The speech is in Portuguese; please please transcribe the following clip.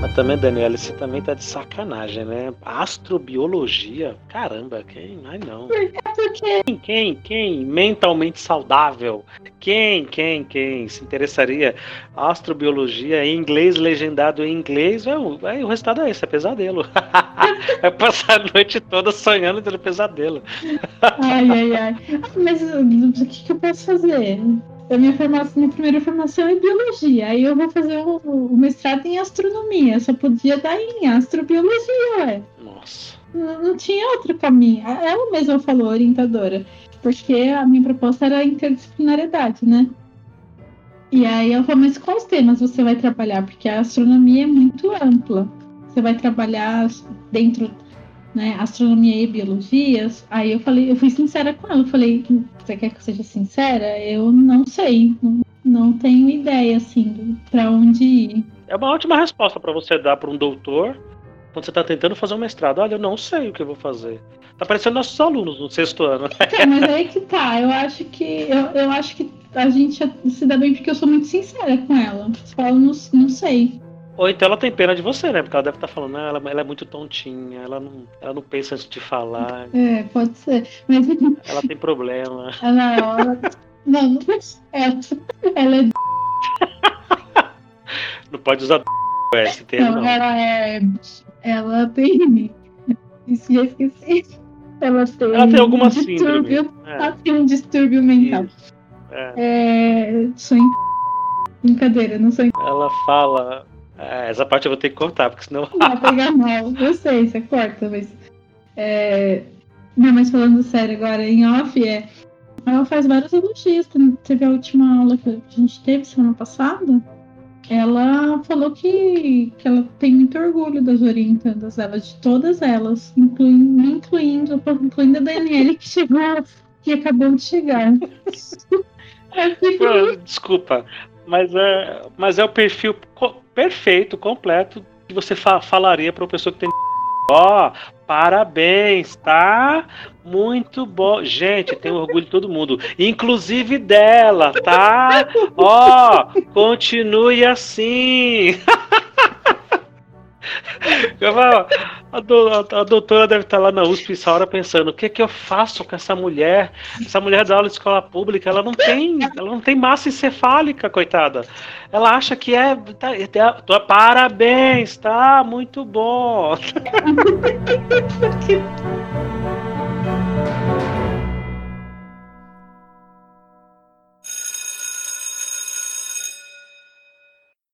Mas também, Daniela, você também tá de sacanagem, né? Astrobiologia? Caramba, quem? Ai, não. É porque. Quem, quem, quem? Mentalmente saudável? Quem, quem, quem se interessaria? Astrobiologia em inglês, legendado em inglês, é, o- é, o resultado é esse, é pesadelo. é passar a noite toda sonhando tendo pesadelo. Ai, ai, ai. Ah, Mas o que, que eu posso fazer? A minha, formação, minha primeira formação é biologia. Aí eu vou fazer o, o mestrado em astronomia. Só podia dar em astrobiologia, ué. Nossa. Não, não tinha outro caminho. Ela mesma falou, orientadora. Porque a minha proposta era interdisciplinariedade, né? E aí ela falou, mas quais temas você vai trabalhar? Porque a astronomia é muito ampla. Você vai trabalhar dentro, né, astronomia e biologias. Aí eu falei, eu fui sincera com ela. Eu falei, você quer que eu seja sincera? Eu não sei. Não, não tenho ideia, assim, pra onde ir. É uma ótima resposta para você dar para um doutor quando você está tentando fazer um mestrado. Olha, eu não sei o que eu vou fazer. Tá parecendo nossos alunos no sexto ano. Então, mas aí que tá. Eu acho que eu, eu acho que a gente se dá bem porque eu sou muito sincera com ela. Eu falo, não, não sei. Ou então ela tem pena de você, né? Porque ela deve estar falando, ah, ela, ela é muito tontinha, ela não, ela não pensa antes de falar, É, pode ser. Mas ela tem problema. ela, ela não, não ela, ela é Não pode usar esse termo, não, não. ela é ela tem isso já esqueci. Ela tem, Ela tem alguma um distúrbio, síndrome. ela tem um distúrbio mental. Isso. É. É, sou em... brincadeira, não sou em... Ela fala. É, essa parte eu vou ter que cortar, porque senão. Vai pegar mal. Eu sei, você corta, mas. É... Não, mas falando sério agora, em off, é. Ela faz vários elogios. Teve a última aula que a gente teve semana passada. Ela falou que, que ela tem muito orgulho das orientandas dela, de todas elas, incluindo, incluindo, incluindo a Daniele, que chegou, que acabou de chegar. Desculpa, mas é, mas é o perfil co- perfeito, completo, que você fa- falaria para uma pessoa que tem. Ó, parabéns, tá? Muito bom. Gente, tem orgulho de todo mundo, inclusive dela, tá? Ó, continue assim. Eu falo, a, do- a- a doutora deve estar lá na USP essa hora pensando, o que que eu faço com essa mulher? Essa mulher da aula de escola pública, ela não tem, ela não tem massa encefálica, coitada. Ela acha que é, tá, tá- parabéns, tá? Muito bom.